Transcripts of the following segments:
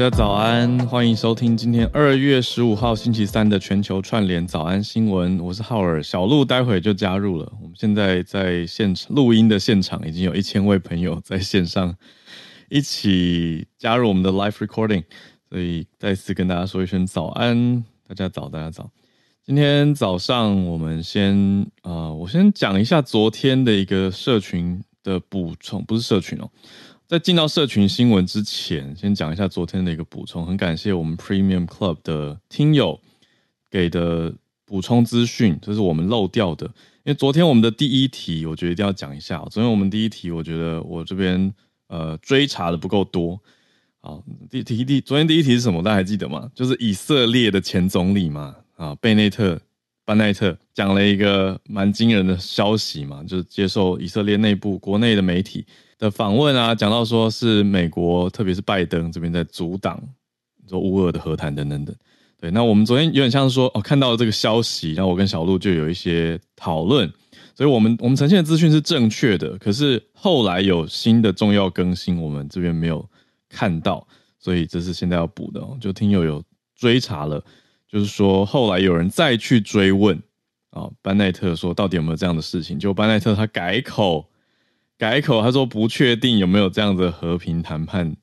大家早安，欢迎收听今天二月十五号星期三的全球串联早安新闻。我是浩尔，小鹿待会就加入了。我们现在在现场录音的现场，已经有一千位朋友 在线上一起加入我们的 live recording，所以再次跟大家说一声早安，大家早，大家早。今天早上我们先啊，我先讲一下昨天的一个社群的补充，不是社群哦。在进到社群新闻之前，先讲一下昨天的一个补充。很感谢我们 Premium Club 的听友给的补充资讯，这是我们漏掉的。因为昨天我们的第一题，我觉得一定要讲一下。昨天我们第一题，我觉得我这边呃追查的不够多。好，第题第昨天第一题是什么？大家还记得吗？就是以色列的前总理嘛，啊，贝内特班奈特讲了一个蛮惊人的消息嘛，就是接受以色列内部国内的媒体。的访问啊，讲到说是美国，特别是拜登这边在阻挡说乌俄的和谈等等等。对，那我们昨天有点像是说哦，看到了这个消息，然后我跟小鹿就有一些讨论，所以我们我们呈现的资讯是正确的，可是后来有新的重要更新，我们这边没有看到，所以这是现在要补的。哦。就听友有追查了，就是说后来有人再去追问啊，班奈特说到底有没有这样的事情？就班奈特他改口。改口，他说不确定有没有这样的和平谈判，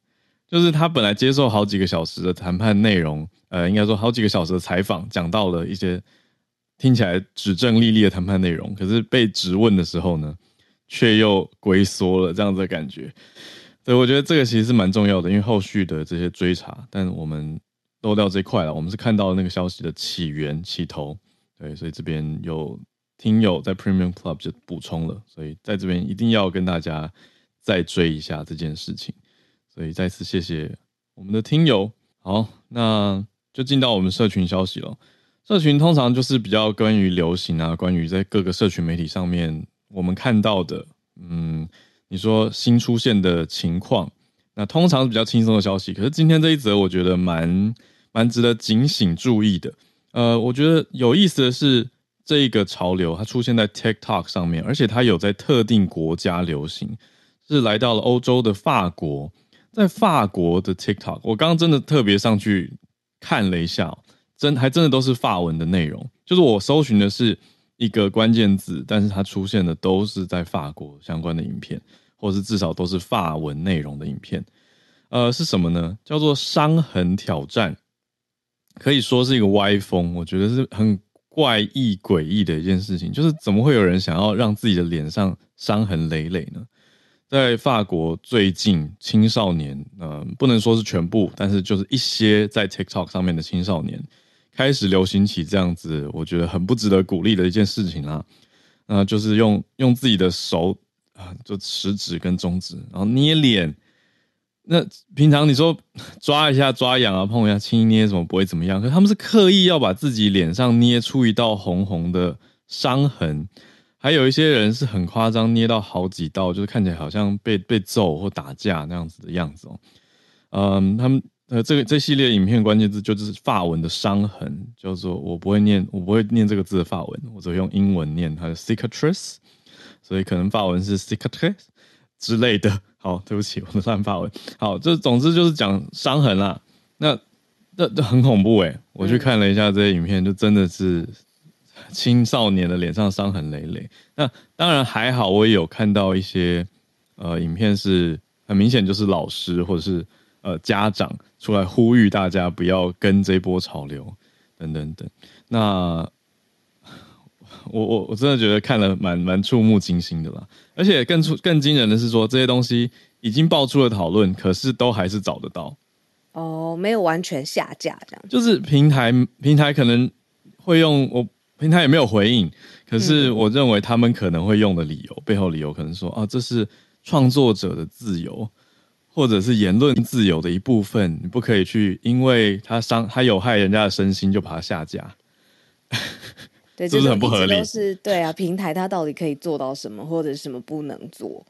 就是他本来接受好几个小时的谈判内容，呃，应该说好几个小时的采访，讲到了一些听起来指证立立的谈判内容，可是被质问的时候呢，却又龟缩了这样子的感觉。对，我觉得这个其实是蛮重要的，因为后续的这些追查，但我们漏掉这块了，我们是看到那个消息的起源起头，对，所以这边有。听友在 Premium Club 就补充了，所以在这边一定要跟大家再追一下这件事情，所以再次谢谢我们的听友。好，那就进到我们社群消息了。社群通常就是比较关于流行啊，关于在各个社群媒体上面我们看到的，嗯，你说新出现的情况，那通常是比较轻松的消息。可是今天这一则，我觉得蛮蛮值得警醒注意的。呃，我觉得有意思的是。这一个潮流，它出现在 TikTok 上面，而且它有在特定国家流行，是来到了欧洲的法国，在法国的 TikTok，我刚刚真的特别上去看了一下，真还真的都是法文的内容，就是我搜寻的是一个关键字，但是它出现的都是在法国相关的影片，或是至少都是法文内容的影片。呃，是什么呢？叫做伤痕挑战，可以说是一个歪风，我觉得是很。怪异诡异的一件事情，就是怎么会有人想要让自己的脸上伤痕累累呢？在法国最近青少年，嗯，不能说是全部，但是就是一些在 TikTok 上面的青少年开始流行起这样子，我觉得很不值得鼓励的一件事情啦。那就是用用自己的手啊，就食指跟中指，然后捏脸。那平常你说 抓一下抓痒啊，碰一下轻捏，什么不会怎么样？可他们是刻意要把自己脸上捏出一道红红的伤痕，还有一些人是很夸张，捏到好几道，就是看起来好像被被揍或打架那样子的样子哦。嗯，他们呃这个这系列影片关键字就是发文的伤痕，叫做我不会念，我不会念这个字的发文，我只会用英文念它的 cicatrice，所以可能发文是 cicatrice 之类的。好，对不起，我的乱发文。好，这总之就是讲伤痕啦。那那这很恐怖哎！我去看了一下这些影片，就真的是青少年的脸上伤痕累累。那当然还好，我也有看到一些呃影片，是很明显就是老师或者是呃家长出来呼吁大家不要跟这波潮流等等等。那我我我真的觉得看了蛮蛮触目惊心的啦，而且更出更惊人的是说这些东西已经爆出了讨论，可是都还是找得到。哦，没有完全下架这样。就是平台平台可能会用我平台也没有回应，可是我认为他们可能会用的理由背后理由可能说啊，这是创作者的自由，或者是言论自由的一部分，你不可以去因为他伤他有害人家的身心就把它下架。对，是不是很不合理？是，对啊，平台它到底可以做到什么，或者什么不能做？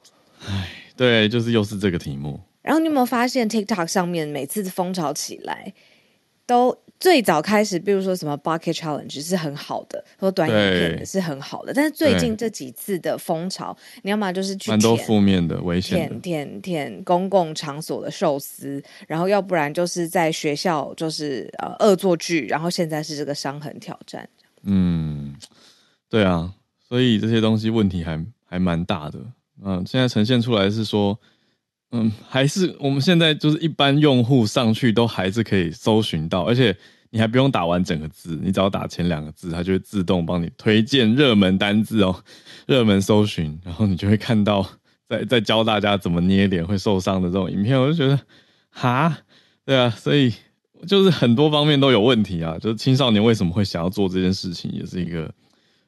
唉，对，就是又是这个题目。然后你有没有发现，TikTok 上面每次风潮起来，都最早开始，比如说什么 Bucket Challenge 是很好的，或短影片是很好的，但是最近这几次的风潮，你要么就是去蛮多负面的、危险舔舔舔公共场所的寿司，然后要不然就是在学校就是呃恶作剧，然后现在是这个伤痕挑战。嗯，对啊，所以这些东西问题还还蛮大的。嗯，现在呈现出来是说，嗯，还是我们现在就是一般用户上去都还是可以搜寻到，而且你还不用打完整个字，你只要打前两个字，它就会自动帮你推荐热门单字哦，热门搜寻，然后你就会看到在在教大家怎么捏脸会受伤的这种影片，我就觉得，哈，对啊，所以。就是很多方面都有问题啊！就是青少年为什么会想要做这件事情，也是一个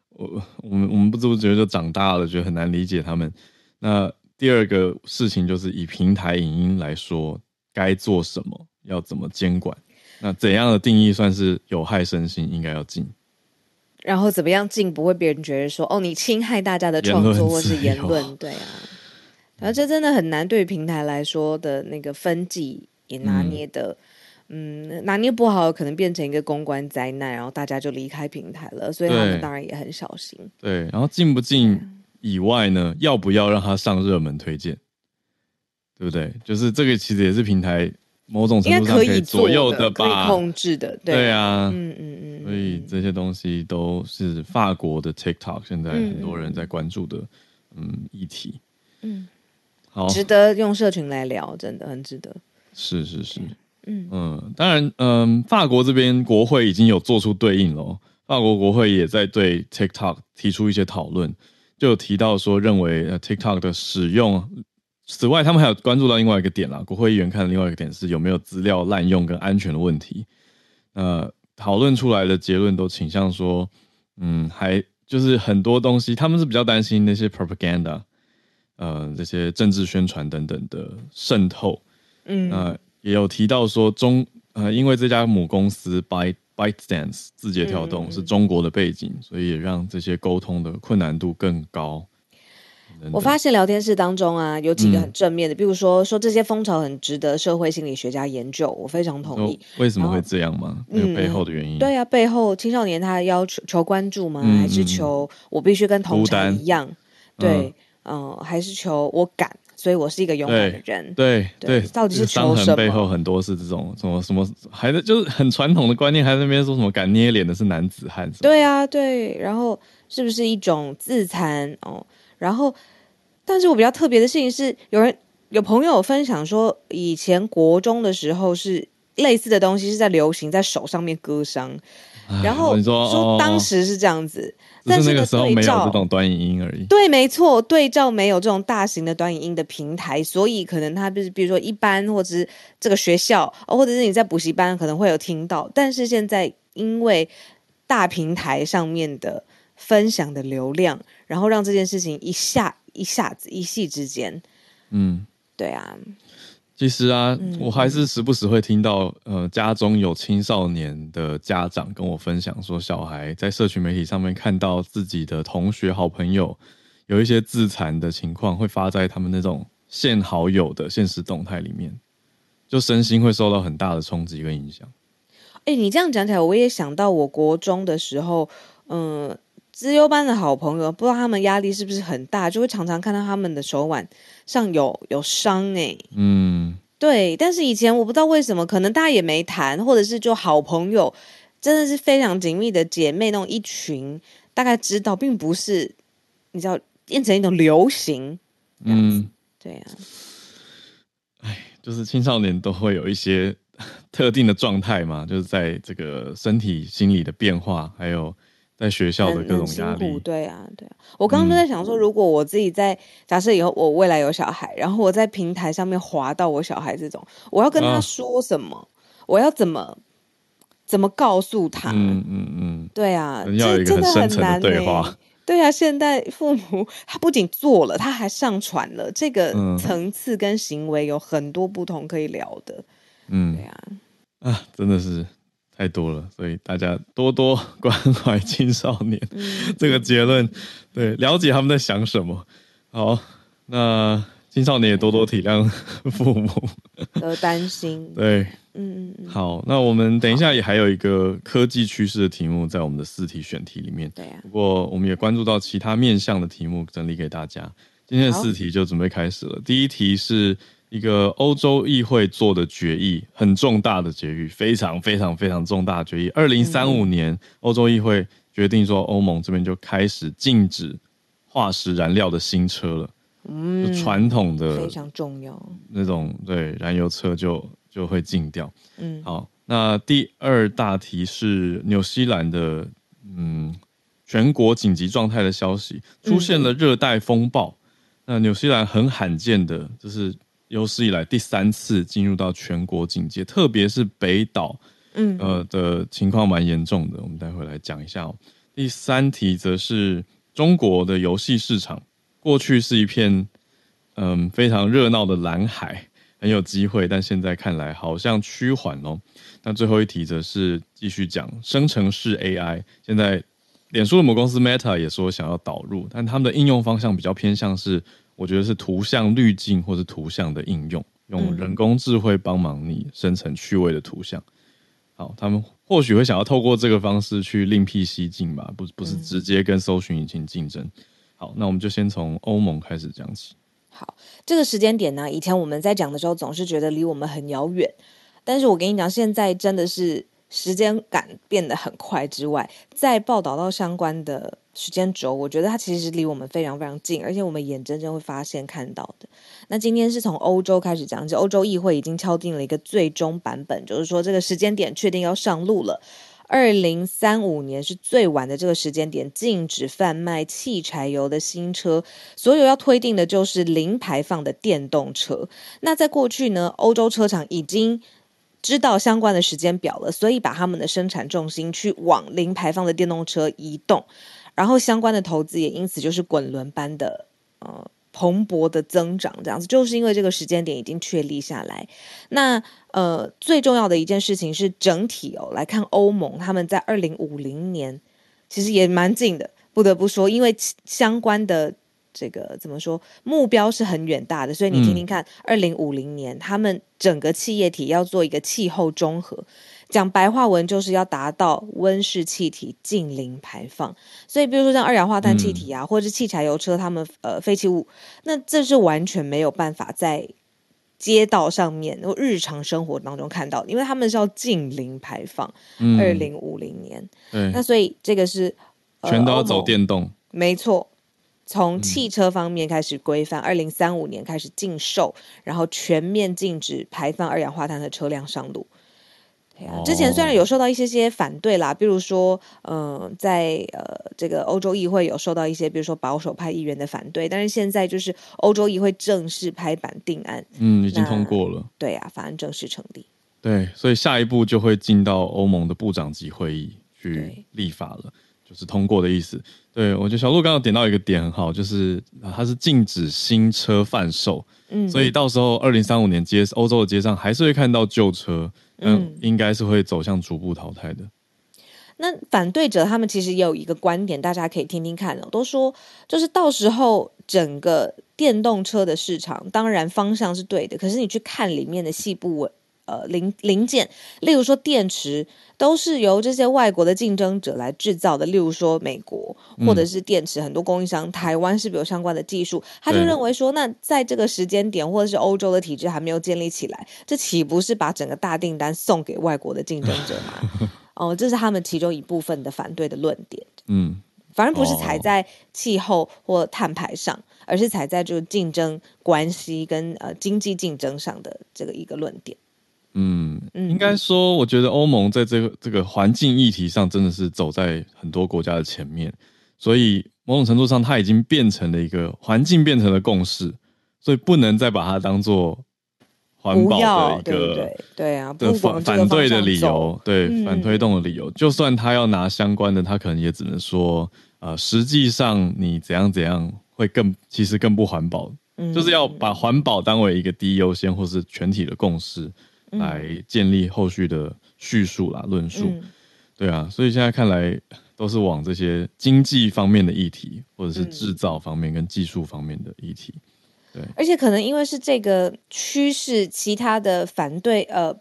我我们我们不知不觉就长大了，觉得很难理解他们。那第二个事情就是以平台影音来说，该做什么，要怎么监管？那怎样的定义算是有害身心，应该要禁？然后怎么样禁不会别人觉得说哦，你侵害大家的创作或是言论？对啊，然后这真的很难对平台来说的那个分级也拿捏的。嗯，拿捏不好，可能变成一个公关灾难，然后大家就离开平台了。所以他们当然也很小心。对，然后进不进以外呢，要不要让他上热门推荐？对不对？就是这个其实也是平台某种程度上可以左右的吧，控制的。对啊，嗯嗯嗯。所以这些东西都是法国的 TikTok 现在很多人在关注的嗯议题。嗯，好，值得用社群来聊，真的很值得。是是是。嗯当然，嗯，法国这边国会已经有做出对应了。法国国会也在对 TikTok 提出一些讨论，就有提到说，认为 TikTok 的使用。此外，他们还有关注到另外一个点啦。国会议员看的另外一个点是有没有资料滥用跟安全的问题。呃，讨论出来的结论都倾向说，嗯，还就是很多东西，他们是比较担心那些 propaganda，呃，这些政治宣传等等的渗透。嗯。也有提到说中呃，因为这家母公司 Byte ByteDance 字节跳动是中国的背景，所以也让这些沟通的困难度更高。我发现聊天室当中啊，有几个很正面的，比如说说这些风潮很值得社会心理学家研究，我非常同意。为什么会这样吗？有背后的原因？对啊，背后青少年他要求求关注吗？还是求我必须跟同产一样？对，嗯，还是求我敢？所以我是一个勇敢的人。对对，到底是求什么？背后很多是这种什么什么，还是就是很传统的观念，还在那边说什么敢捏脸的是男子汉？对啊，对。然后是不是一种自残？哦，然后，但是我比较特别的事情是，有人有朋友分享说，以前国中的时候是类似的东西是在流行，在手上面割伤。然后说当时是这样子，但是那个时候没有这种短影音而已。对，没错，对照没有这种大型的短影音的平台，所以可能它就是，比如说一般或者是这个学校，或者是你在补习班可能会有听到。但是现在因为大平台上面的分享的流量，然后让这件事情一下一下子一夕之间，嗯，对啊。其实啊，我还是时不时会听到，呃，家中有青少年的家长跟我分享说，小孩在社群媒体上面看到自己的同学、好朋友有一些自残的情况，会发在他们那种现好友的现实动态里面，就身心会受到很大的冲击跟影响。哎，你这样讲起来，我也想到我国中的时候，嗯，资优班的好朋友，不知道他们压力是不是很大，就会常常看到他们的手腕。上有有伤哎，嗯，对，但是以前我不知道为什么，可能大家也没谈，或者是就好朋友，真的是非常紧密的姐妹那种一群，大概知道，并不是你知道变成一种流行。嗯，对呀。哎，就是青少年都会有一些 特定的状态嘛，就是在这个身体、心理的变化，还有。在学校的各种压力，对啊，对啊。我刚刚就在想说，如果我自己在假设以后我未来有小孩，然后我在平台上面滑到我小孩这种，我要跟他说什么？我要怎么怎么告诉他？嗯嗯嗯，对啊，这真的很难对话。对啊，现在父母他不仅做了，他还上传了，这个层次跟行为有很多不同可以聊的。嗯，对啊，啊，真的是。太多了，所以大家多多关怀青少年。这个结论，对，了解他们在想什么。好，那青少年也多多体谅父母的担心。对，嗯嗯嗯。好，那我们等一下也还有一个科技趋势的题目在我们的四题选题里面。对啊。不过我们也关注到其他面向的题目，整理给大家。今天的四题就准备开始了。第一题是。一个欧洲议会做的决议，很重大的决议，非常非常非常重大的决议。二零三五年，欧洲议会决定说，欧盟这边就开始禁止化石燃料的新车了。嗯，传统的非常重要那种对燃油车就就会禁掉。嗯，好，那第二大题是纽西兰的嗯全国紧急状态的消息，出现了热带风暴。那纽西兰很罕见的就是。有史以来第三次进入到全国警戒，特别是北岛，嗯，呃的情况蛮严重的。我们待会来讲一下哦。第三题则是中国的游戏市场，过去是一片嗯非常热闹的蓝海，很有机会，但现在看来好像趋缓哦。那最后一题则是继续讲生成式 AI，现在脸书的母公司 Meta 也说想要导入，但他们的应用方向比较偏向是。我觉得是图像滤镜或者图像的应用，用人工智慧帮忙你生成趣味的图像。好，他们或许会想要透过这个方式去另辟蹊径吧，不不是直接跟搜寻引擎竞争。好，那我们就先从欧盟开始讲起。好，这个时间点呢，以前我们在讲的时候总是觉得离我们很遥远，但是我跟你讲，现在真的是时间感变得很快之外，在报道到相关的。时间轴，我觉得它其实离我们非常非常近，而且我们眼睁睁会发现看到的。那今天是从欧洲开始讲起，欧洲议会已经敲定了一个最终版本，就是说这个时间点确定要上路了。二零三五年是最晚的这个时间点，禁止贩卖汽柴油的新车，所有要推定的就是零排放的电动车。那在过去呢，欧洲车厂已经知道相关的时间表了，所以把他们的生产重心去往零排放的电动车移动。然后相关的投资也因此就是滚轮般的呃蓬勃的增长，这样子就是因为这个时间点已经确立下来。那呃最重要的一件事情是整体哦来看欧盟他们在二零五零年其实也蛮近的，不得不说，因为相关的这个怎么说目标是很远大的，所以你听听看，二零五零年他们整个企业体要做一个气候中和。讲白话文就是要达到温室气体近零排放，所以比如说像二氧化碳气体啊，或者是汽柴油车，他们呃废弃物，那这是完全没有办法在街道上面、日常生活当中看到，因为他们是要近零排放，二零五零年。那所以这个是全都要走电动，没错，从汽车方面开始规范，二零三五年开始禁售，然后全面禁止排放二氧化碳的车辆上路。之前虽然有受到一些些反对啦，比如说，嗯，在呃这个欧洲议会有受到一些，比如说保守派议员的反对，但是现在就是欧洲议会正式拍板定案，嗯，已经通过了，对啊，法案正式成立，对，所以下一步就会进到欧盟的部长级会议去立法了，就是通过的意思。对我觉得小鹿刚刚点到一个点很好，就是它是禁止新车贩售，嗯，所以到时候二零三五年街欧洲的街上还是会看到旧车。嗯，应该是会走向逐步淘汰的。那反对者他们其实也有一个观点，大家可以听听看哦。都说就是到时候整个电动车的市场，当然方向是对的，可是你去看里面的细部呃零零件，例如说电池，都是由这些外国的竞争者来制造的。例如说美国或者是电池很多供应商，台湾是不是有相关的技术？他就认为说，那在这个时间点或者是欧洲的体制还没有建立起来，这岂不是把整个大订单送给外国的竞争者吗？哦，这是他们其中一部分的反对的论点。嗯，反而不是哦踩在气候或碳排上，而是踩在就是竞争关系跟呃经济竞争上的这个一个论点。嗯，嗯应该说，我觉得欧盟在这个这个环境议题上真的是走在很多国家的前面，所以某种程度上，它已经变成了一个环境变成了共识，所以不能再把它当做环保，的一个对啊，的反反对的理由，对、嗯反推动的理由，就算他要拿相关的，他可能也只能说，呃，实际上你怎样怎样会更，其实更不环保，嗯就是要把环保当为一个第一优先，或是全体的共识，来建立后续的叙述啦、论述。嗯对啊，所以现在看来都是往这些经济方面的议题，或者是嗯制造方面跟技术方面的议题。对而且可能因为是这个趋势，其他的反对呃。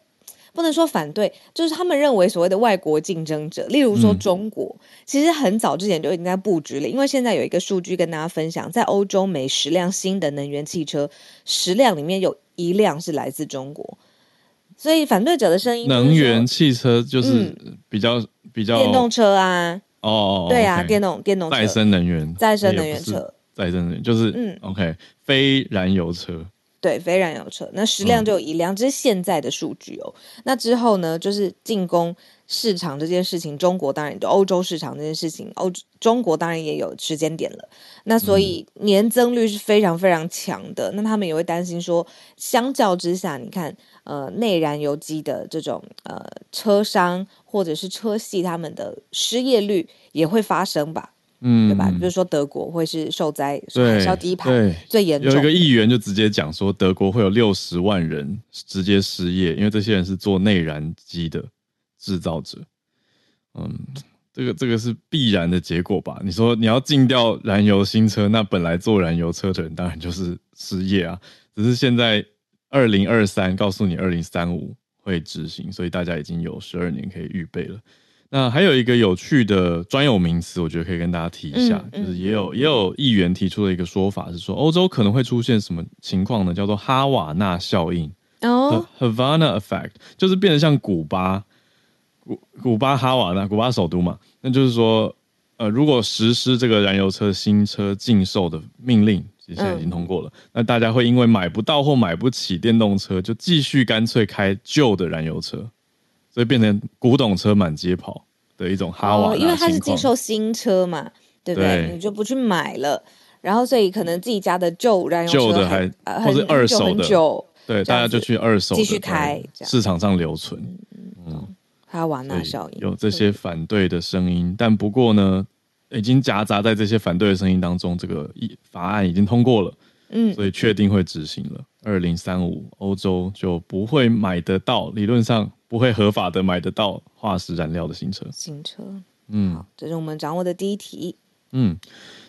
不能说反对，就是他们认为所谓的外国竞争者，例如说嗯中国，其实很早之前就已经在布局了。因为现在有一个数据跟大家分享，在欧洲每十辆新的能源汽车，十辆里面有一辆是来自中国，所以反对者的声音能源汽车就是比较、比较嗯电动车啊，哦，对啊电动电动车。再生能源，再生能源车，再生能源就是嗯。OK 非燃油车，对，非燃油车，那十辆嗯。就有一辆，这是现在的数据哦。那之后呢，就是进攻市场这件事情，中国当然就欧洲市场这件事情，欧中国当然也有时间点了。那所以嗯。年增率是非常非常强的。那他们也会担心说，相较之下，你看，呃，内燃油机的这种呃车商或者是车系，他们的失业率也会发生吧，嗯，对吧？比如说德国会是受灾海对啸第一排对最严重有一个议员就直接讲说，德国会有六十万人直接失业，因为这些人是做内燃机的制造者。嗯，这个这个是必然的结果吧？你说你要禁掉燃油新车，那本来做燃油车的人当然就是失业啊。只是现在二零二三告诉你二零三五会执行，所以大家已经有十二年可以预备了。那还有一个有趣的专有名词，我觉得可以跟大家提一下，嗯嗯就是也有也有议员提出了一个说法，是说欧洲可能会出现什么情况呢？叫做哈瓦那效应。哦，Havana Effect，就是变得像古巴，古古巴哈瓦那，古巴首都嘛，那就是说，呃，如果实施这个燃油车新车禁售的命令，其实现在已经通过了，那大家会因为买不到或买不起电动车，就继续干脆开旧的燃油车，所以变成古董车满街跑的一种哈瓦哦，因为它是情况禁售新车嘛，对不对？对你就不去买了，然后所以可能自己家的旧燃油车旧的还呃或是很很久二手的对，大家就去二手的继续开市场上留存。哈瓦那对效应有这些反对的声音，但不过呢，已经夹杂在这些反对的声音当中，这个一法案已经通过了，嗯所以确定会执行了。二零三五，欧洲就不会买得到，理论上不会合法的买得到化石燃料的新车。新车。嗯好，这是我们掌握的第一题。嗯，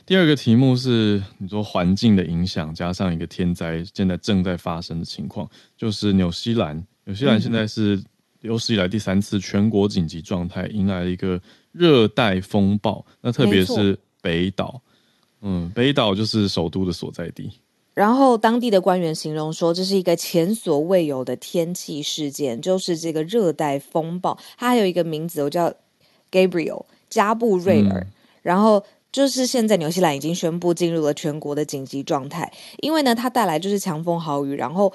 第二个题目是你说环境的影响，加上一个天灾现在正在发生的情况，就是纽西兰。纽西兰现在是有史以来第三次全国紧急状态，迎来了一个热带风暴。那特别是北岛，嗯，北岛就是首都的所在地。然后当地的官员形容说，这是一个前所未有的天气事件，就是这个热带风暴。它还有一个名字，我叫 Gabriel 加布瑞尔。嗯然后就是现在纽西兰已经宣布进入了全国的紧急状态，因为呢，它带来就是强风豪雨，然后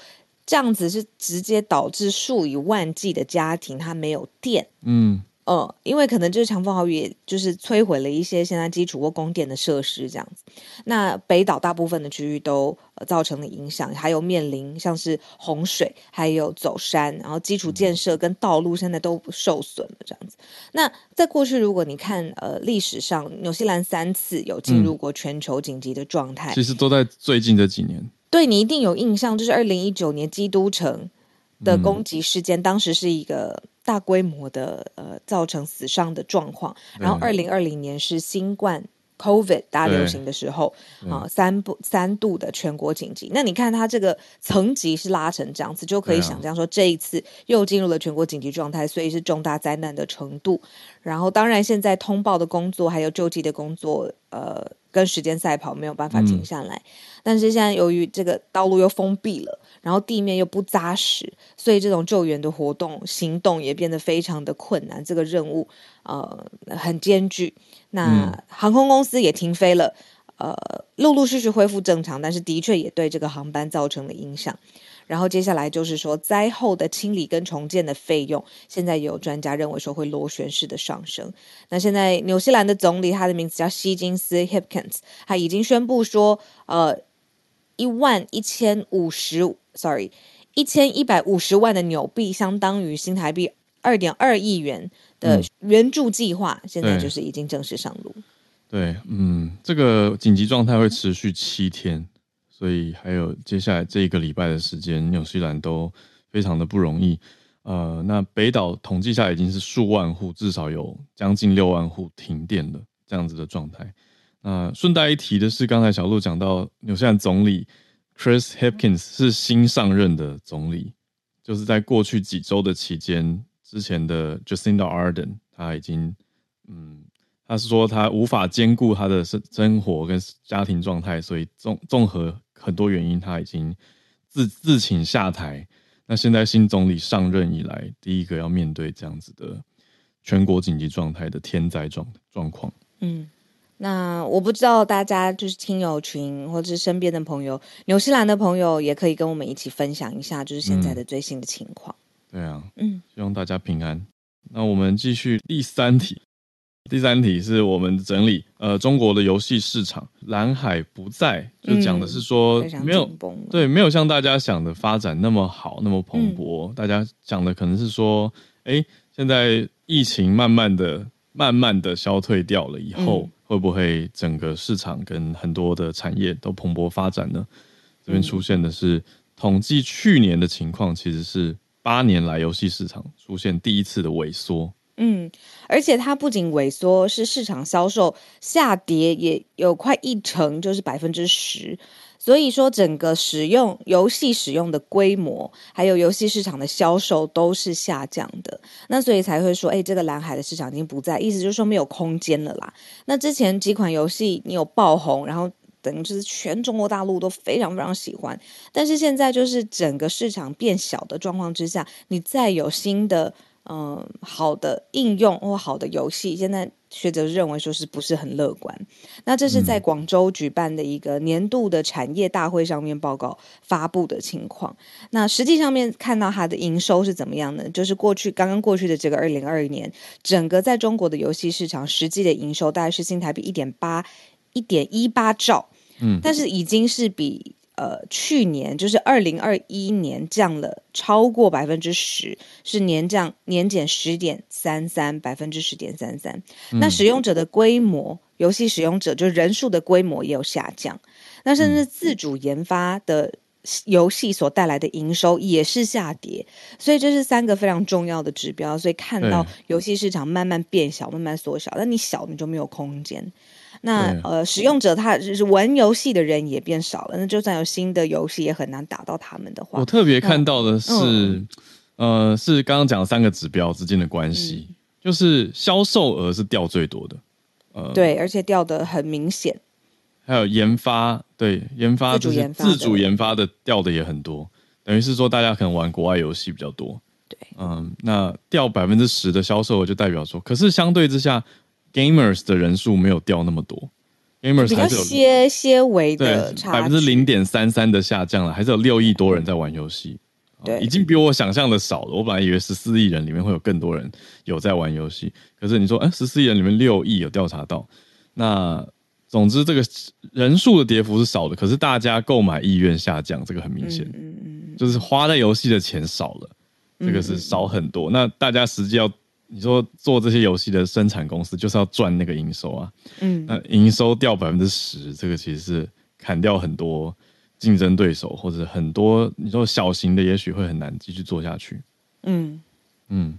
这样子是直接导致数以万计的家庭它没有电。嗯，嗯，因为可能就是强风豪雨，也就是摧毁了一些现在基础或供电的设施这样子。那北岛大部分的区域都、呃、造成了影响，还有面临像是洪水，还有走山，然后基础建设跟道路现在都受损了这样子。那在过去，如果你看呃历史上，纽西兰三次有进入过全球紧急的状态，其实都在最近这几年。对你一定有印象，就是二零一九年基督城的攻击事件，当时是一个大规模的呃造成死伤的状况。然后二零二零年是新冠 COVID 大流行的时候啊、三不三度的全国紧急。那你看它这个层级是拉成这样子，就可以想象说这一次又进入了全国紧急状态，所以是重大灾难的程度。然后，当然现在通报的工作还有救济的工作，呃，跟时间赛跑没有办法停下来。但是现在由于这个道路又封闭了，然后地面又不扎实，所以这种救援的活动行动也变得非常的困难。这个任务呃很艰巨。那航空公司也停飞了。呃，陆陆续续恢复正常，但是的确也对这个航班造成了影响。然后接下来就是说，灾后的清理跟重建的费用，现在也有专家认为说会螺旋式的上升。那现在纽西兰的总理，他的名字叫希金斯 （Hipkins），他已经宣布说，呃，一万一千五十，sorry，一千一百五十万的纽币，相当于新台币二点二亿元的援助计划，现在就是已经正式上路。对，嗯，这个紧急状态会持续七天，所以还有接下来这一个礼拜的时间，纽西兰都非常的不容易。呃，那北岛统计下来已经是数万户，至少有将近六万户停电了这样子的状态。那顺带一提的是，刚才小鹿讲到纽西兰总理 Chris Hipkins 是新上任的总理，就是在过去几周的期间，之前的 Jacinda Ardern 他已经嗯。他是说他无法兼顾他的生生活跟家庭状态，所以综综合很多原因，他已经自自请下台。那现在新总理上任以来，第一个要面对这样子的全国紧急状态的天灾状状况。嗯，那我不知道大家就是听友群或者是身边的朋友，纽西兰的朋友也可以跟我们一起分享一下，就是现在的最新的情况。对啊，嗯，希望大家平安。那我们继续第三题。第三题是我们整理，呃，中国的游戏市场蓝海不在，就讲的是说、没有对，没有像大家想的发展那么好，那么蓬勃。大家讲的可能是说，哎，现在疫情慢慢的、慢慢的消退掉了以后，嗯会不会整个市场跟很多的产业都蓬勃发展呢？这边出现的是统计去年的情况，其实是八年来游戏市场出现第一次的萎缩。嗯，而且它不仅萎缩，是市场销售下跌，也有快一成，就是百分之十。所以说，整个使用游戏使用的规模，还有游戏市场的销售都是下降的。那所以才会说，哎，这个蓝海的市场已经不在，意思就是说没有空间了啦。那之前几款游戏你有爆红，然后等于就是全中国大陆都非常非常喜欢，但是现在就是整个市场变小的状况之下，你再有新的。嗯，好的应用或好的游戏，现在学者认为说是不是很乐观？那这是在广州举办的一个年度的产业大会上面报告发布的情况。那实际上面看到它的营收是怎么样呢？就是过去刚刚过去的这个二零二二年，整个在中国的游戏市场实际的营收大概是新台币一点八一点一八兆，嗯，但是已经是比。呃，去年就是二零二一年降了超过百分之十，是年降年减十点三三，百分之十点三三。那使用者的规模，游戏使用者就人数的规模也有下降。那甚至自主研发的游戏所带来的营收也是下跌，所以这是三个非常重要的指标。所以看到游戏市场慢慢变小，慢慢缩小，那你小你就没有空间。那呃，使用者他就是玩游戏的人也变少了，那就算有新的游戏，也很难打到他们的话我。特别看到的是，嗯呃，是刚刚讲的三个指标之间的关系，嗯就是销售额是掉最多的，呃，，对，而且掉的很明显。还有研发，对，研发就是自主研发的自主研发的掉的也很多，等于是说大家可能玩国外游戏比较多，对，嗯，那掉百分之十的销售额就代表说，可是相对之下，gamers 的人数没有掉那么多，gamers 还是有些些微的差百分之零点三三的下降了，还是有六亿多人在玩游戏。对已经比我想象的少了。我本来以为十四亿人里面会有更多人有在玩游戏，可是你说，哎、十四亿人里面六亿有调查到，那总之这个人数的跌幅是少的，可是大家购买意愿下降，这个很明显，嗯嗯就是花在游戏的钱少了，这个是少很多。那大家实际要你说做这些游戏的生产公司，就是要赚那个营收啊，嗯那营收掉百分之十，这个其实是砍掉很多竞争对手，或者很多你说小型的，也许会很难继续做下去。嗯嗯，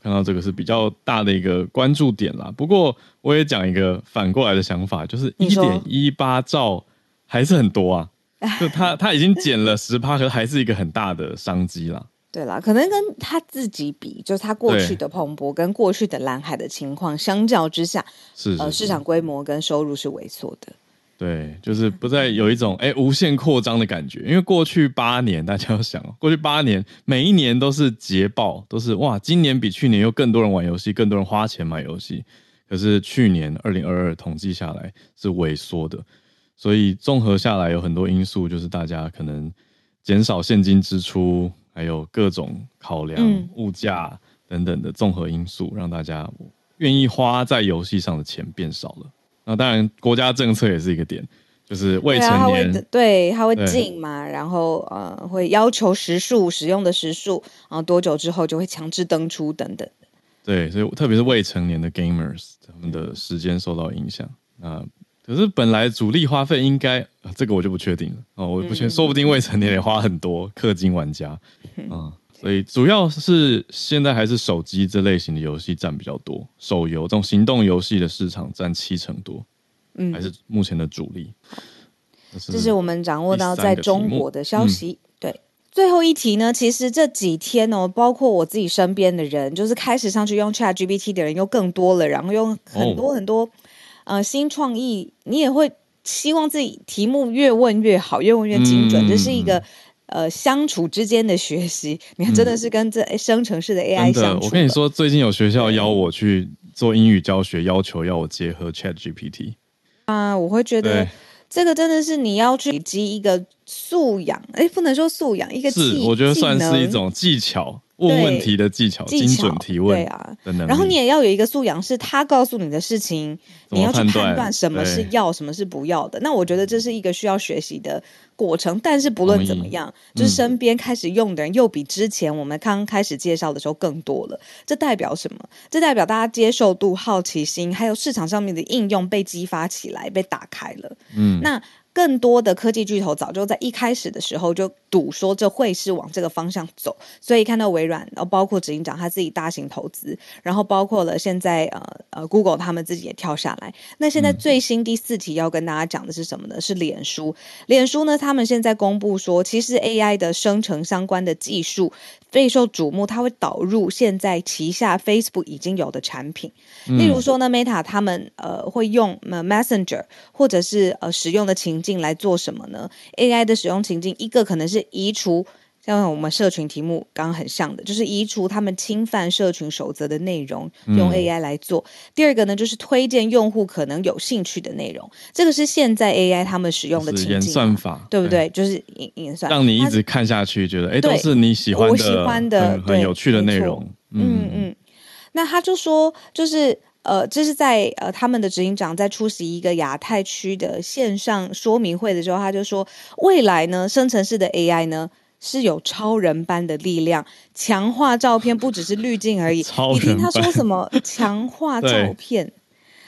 看到这个是比较大的一个关注点啦。不过我也讲一个反过来的想法，就是一点一八兆还是很多啊，就它它已经减了十趴，可是还是一个很大的商机啦。对啦，可能跟他自己比，就是他过去的蓬勃跟过去的蓝海的情况相较之下，是是呃，市场规模跟收入是萎缩的。对，就是不再有一种哎、无限扩张的感觉，因为过去八年大家要想哦，过去八年每一年都是捷报，都是哇，今年比去年又更多人玩游戏，更多人花钱买游戏。可是去年二零二二统计下来是萎缩的，所以综合下来有很多因素，就是大家可能减少现金支出，还有各种考量、嗯物价等等的综合因素，让大家愿意花在游戏上的钱变少了。那当然，国家政策也是一个点，就是未成年，对他会对禁嘛，然后呃会要求时数使用的时数，然后多久之后就会强制登出等等。对，所以特别是未成年的 gamers，他们的时间受到影响。那可是本来主力花费应该、啊这个我就不确定了。哦，我不确，嗯。说不定未成年也花很多氪金玩家。啊、所以主要是现在还是手机这类型的游戏占比较多，手游这种行动游戏的市场占七成多，嗯。还是目前的主力。这是我们掌握到在中国的消息。对，最后一题呢，其实这几天哦，包括我自己身边的人，就是开始上去用 Chat GPT 的人又更多了，然后用很多很多、呃新创意，你也会希望自己题目越问越好，越问越精准，嗯这是一个。呃，相处之间的学习，你看，真的是跟这诶生成式的 AI 相处。我跟你，说，最近有学校邀我去做英语教学，要求要我结合 Chat GPT。啊，我会觉得，这个真的是你要去累积一个素养，哎，不能说素养，一个是技，我觉得算是一种技巧，问问题的技巧，技精准提问对啊。然后你也要有一个素养，是他告诉你的事情，你要去判断什么是要，什么是不要的。那我觉得这是一个需要学习的过程。但是不论怎么样，就是嗯身边开始用的人又比之前我们刚开始介绍的时候更多了。这代表什么？这代表大家接受度、好奇心，还有市场上面的应用被激发起来，被打开了。嗯，那更多的科技巨头早就在一开始的时候就赌说这会是往这个方向走，所以看到微软，然后包括执行长他自己大型投资，然后包括了现在呃呃 Google 他们自己也跳下来。那现在最新第四题要跟大家讲的是什么呢？是脸书。脸书呢，他们现在公布说，其实 AI 的生成相关的技术备受瞩目，它会导入现在旗下 Facebook 已经有的产品。例如说呢，Meta 他们呃会用呃 Messenger 或者是呃使用的情境来做什么呢？AI 的使用情境，一个可能是移除。像我们社群题目刚刚很像的，就是移除他们侵犯社群守则的内容，用 AI 来做。第二个呢，就是推荐用户可能有兴趣的内容，这个是现在 AI 他们使用的情境嘛，算法，对不？对？就是演演算，让你一直看下去，觉得哎，都是你喜欢的、我喜欢的很有趣的内容。嗯嗯，那他就说，就是呃，这是在呃他们的执行长在出席一个亚太区的线上说明会的时候，他就说，未来呢，生成式的 AI 呢。是有超人般的力量，强化照片不只是滤镜而已。超你听他说什么强化照片，强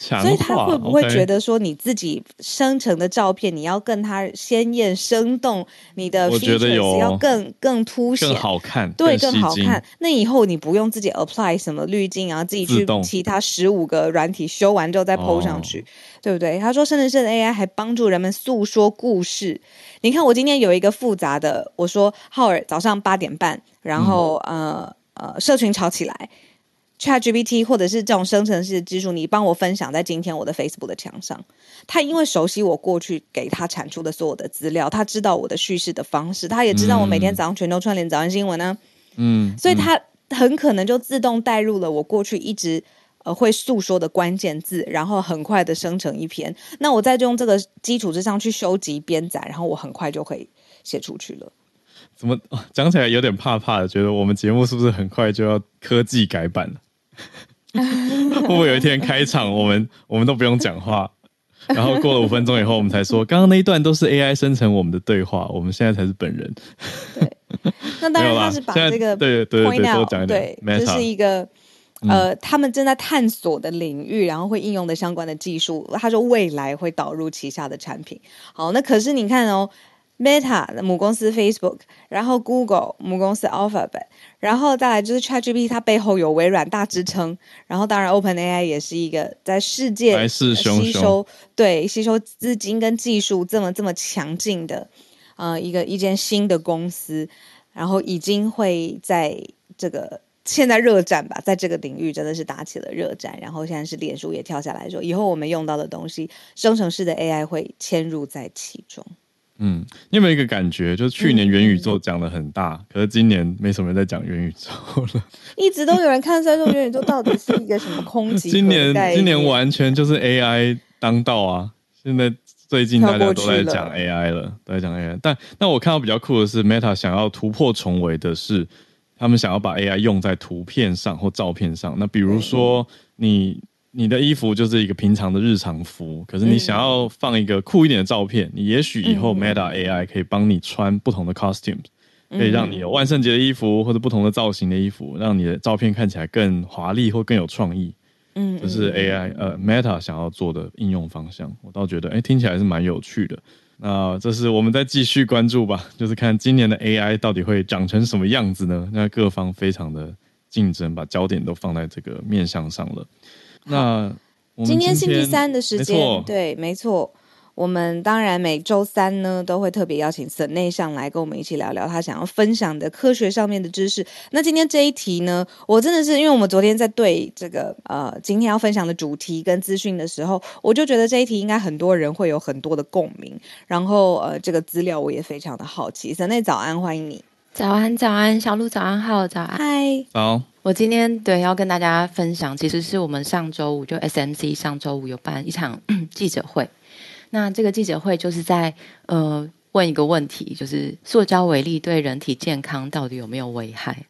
所以他会不会觉得说你自己生成的照片，你要更它鲜艳生动，你的我觉得有要更更凸显更，好看，对，更好看。那以后你不用自己 apply 什么滤镜啊，自己去其他十五个软体修完之后再 PO 上去，对不对？他说，生成式的 AI 还帮助人们诉说故事。你看，我今天有一个复杂的，我说浩尔早上八点半，然后、呃呃，社群吵起来。ChatGPT 或者是这种生成式的技术，你帮我分享在今天我的 Facebook 的墙上。他因为熟悉我过去给他产出的所有的资料，他知道我的叙事的方式，他也知道我每天早上全都串联早安新闻呢、嗯，所以他很可能就自动带入了我过去一直呃会诉说的关键字，然后很快的生成一篇。那我再用这个基础之上去收集编载，然后我很快就可以写出去了。怎么哦讲起来有点怕怕的？觉得我们节目是不是很快就要科技改版了？会不会有一天开场，我们我们都不用讲话，然后过了五分钟以后，我们才说刚刚那一段都是 AI 生成我们的对话，我们现在才是本人。那 当然他是把这个对对对对讲一点对，这是一个。呃，他们正在探索的领域，然后会应用的相关的技术，他说未来会导入旗下的产品。好，那可是你看哦，Meta 的母公司 Facebook，然后 Google 母公司 Alphabet，然后再来就是 ChatGPT，它背后有微软大支撑，然后当然 OpenAI 也是一个在世界吸收对吸收资金跟技术这么这么强劲的呃一个一间新的公司，然后已经会在这个。现在热战吧，在这个领域真的是打起了热战。然后现在是脸书也跳下来说，以后我们用到的东西，生成式的 AI 会嵌入在其中。嗯，你有没有一个感觉，就是去年元宇宙讲的很大，可是今年没什么人在讲元宇宙了。一直都有人看在说元宇宙到底是一个什么空 集今年今年完全就是 AI 当道啊！现在最近大家都在讲 AI 了，都在讲 AI。但那我看到比较酷的是，Meta 想要突破重围的是，他们想要把 AI 用在图片上或照片上。那比如说你你的衣服就是一个平常的日常服，可是你想要放一个酷一点的照片，你也许以后 Meta AI 可以帮你穿不同的 costumes。可以让你有万圣节的衣服或者不同的造型的衣服，让你的照片看起来更华丽或更有创意。嗯，这是 AI 呃 Meta 想要做的应用方向，我倒觉得哎听起来是蛮有趣的。那这是我们再继续关注吧，就是看今年的 AI 到底会长成什么样子呢？那各方非常的竞争，把焦点都放在这个面向上了。那我们今天星期三的时间，对，没错。我们当然每周三呢都会特别邀请沈内上来跟我们一起聊聊他想要分享的科学上面的知识。那今天这一题呢，我真的是因为我们昨天在对这个呃今天要分享的主题跟资讯的时候，我就觉得这一题应该很多人会有很多的共鸣。然后呃这个资料我也非常的好奇。沈内早安，欢迎你。早安，早安，小鹿早安好，早安。嗨，好，我今天对要跟大家分享，其实是我们上周五就 SMC 上周五有办一场 记者会。那这个记者会就是在呃问一个问题，就是塑胶微粒对人体健康到底有没有危害？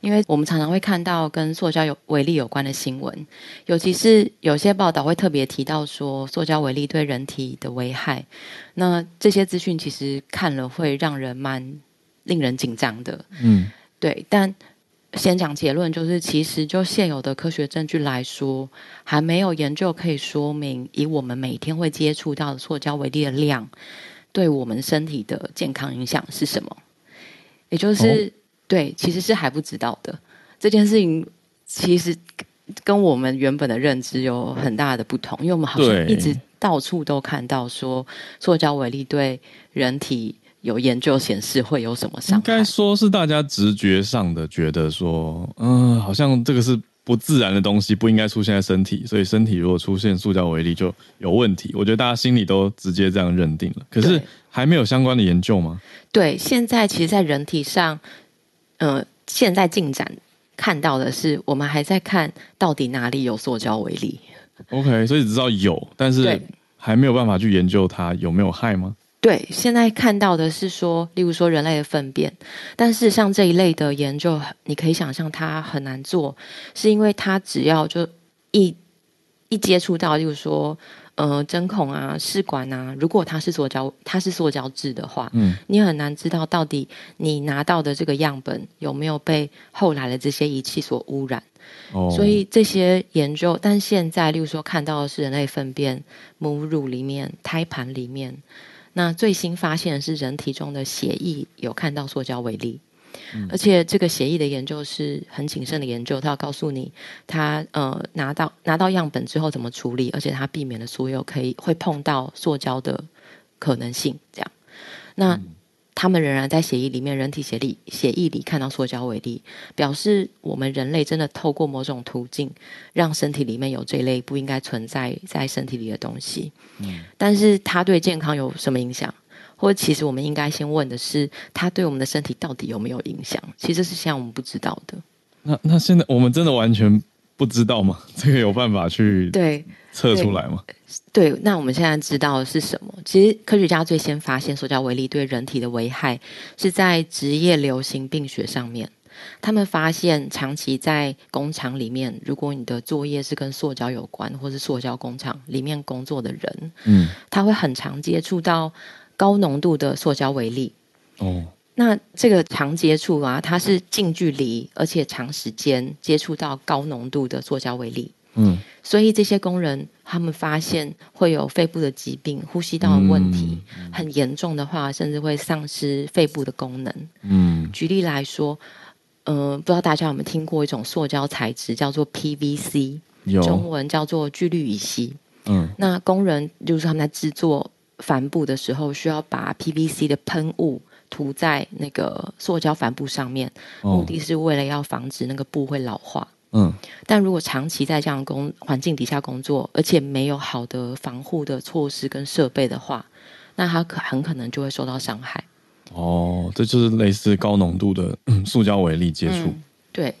因为我们常常会看到跟塑胶有微粒有关的新闻，尤其是有些报道会特别提到说塑胶微粒对人体的危害。那这些资讯其实看了会让人蛮令人紧张的。嗯，对，但先讲结论，就是其实就现有的科学证据来说，还没有研究可以说明，以我们每天会接触到的塑胶微粒的量，对我们身体的健康影响是什么。也就是、对，其实是还不知道的。这件事情，其实跟我们原本的认知有很大的不同，因为我们好像一直到处都看到说塑胶微粒对人体有研究显示会有什么伤害应该。说是大家直觉上的觉得说，嗯，好像这个是不自然的东西，不应该出现在身体，所以身体如果出现塑胶微粒就有问题。我觉得大家心里都直接这样认定了。可是还没有相关的研究吗？对，现在其实，在人体上，呃，现在进展看到的是，我们还在看到底哪里有塑胶微粒。OK，所以只知道有，但是还没有办法去研究它有没有害吗？对，现在看到的是说，例如说人类的粪便，但事实上这一类的研究，你可以想象它很难做，是因为它只要就一一接触到，例如说呃针孔啊、试管啊，如果它是塑胶，它是塑胶制的话，嗯，你很难知道到底你拿到的这个样本有没有被后来的这些仪器所污染。哦，所以这些研究，但现在，例如说看到的是人类粪便、母乳里面、胎盘里面，那最新发现的是人体中的血液有看到塑胶微粒。而且这个血液的研究是很谨慎的研究，他要告诉你，他呃拿到拿到样本之后怎么处理，而且他避免了所有可以会碰到塑胶的可能性。这样，那、他们仍然在血液里面，人体血里血液里看到塑胶为例，表示我们人类真的透过某种途径，让身体里面有这类不应该存在在身体里的东西。但是它对健康有什么影响？或者其实我们应该先问的是，它对我们的身体到底有没有影响？其实是现在我们不知道的。那那现在我们真的完全不知道吗？这个有办法去对测出来吗？对，那我们现在知道的是什么？其实科学家最先发现塑胶微粒对人体的危害是在职业流行病学上面。他们发现，长期在工厂里面，如果你的作业是跟塑胶有关，或是塑胶工厂里面工作的人，嗯，他会很常接触到高浓度的塑胶微粒。哦，那这个常接触啊，它是近距离而且长时间接触到高浓度的塑胶微粒。嗯所以这些工人他们发现会有肺部的疾病、呼吸道的问题，很严重的话，甚至会丧失肺部的功能。嗯举例来说，呃，不知道大家有没有听过一种塑胶材质叫做 PVC，中文叫做聚氯乙烯。嗯那工人就是他们在制作帆布的时候，需要把 PVC 的喷雾涂在那个塑胶帆布上面，目哦的是为了要防止那个布会老化。嗯但如果长期在这样工环境底下工作，而且没有好的防护的措施跟设备的话，那他可很可能就会受到伤害。哦，这就是类似高浓度的嗯塑胶微粒接触。嗯对，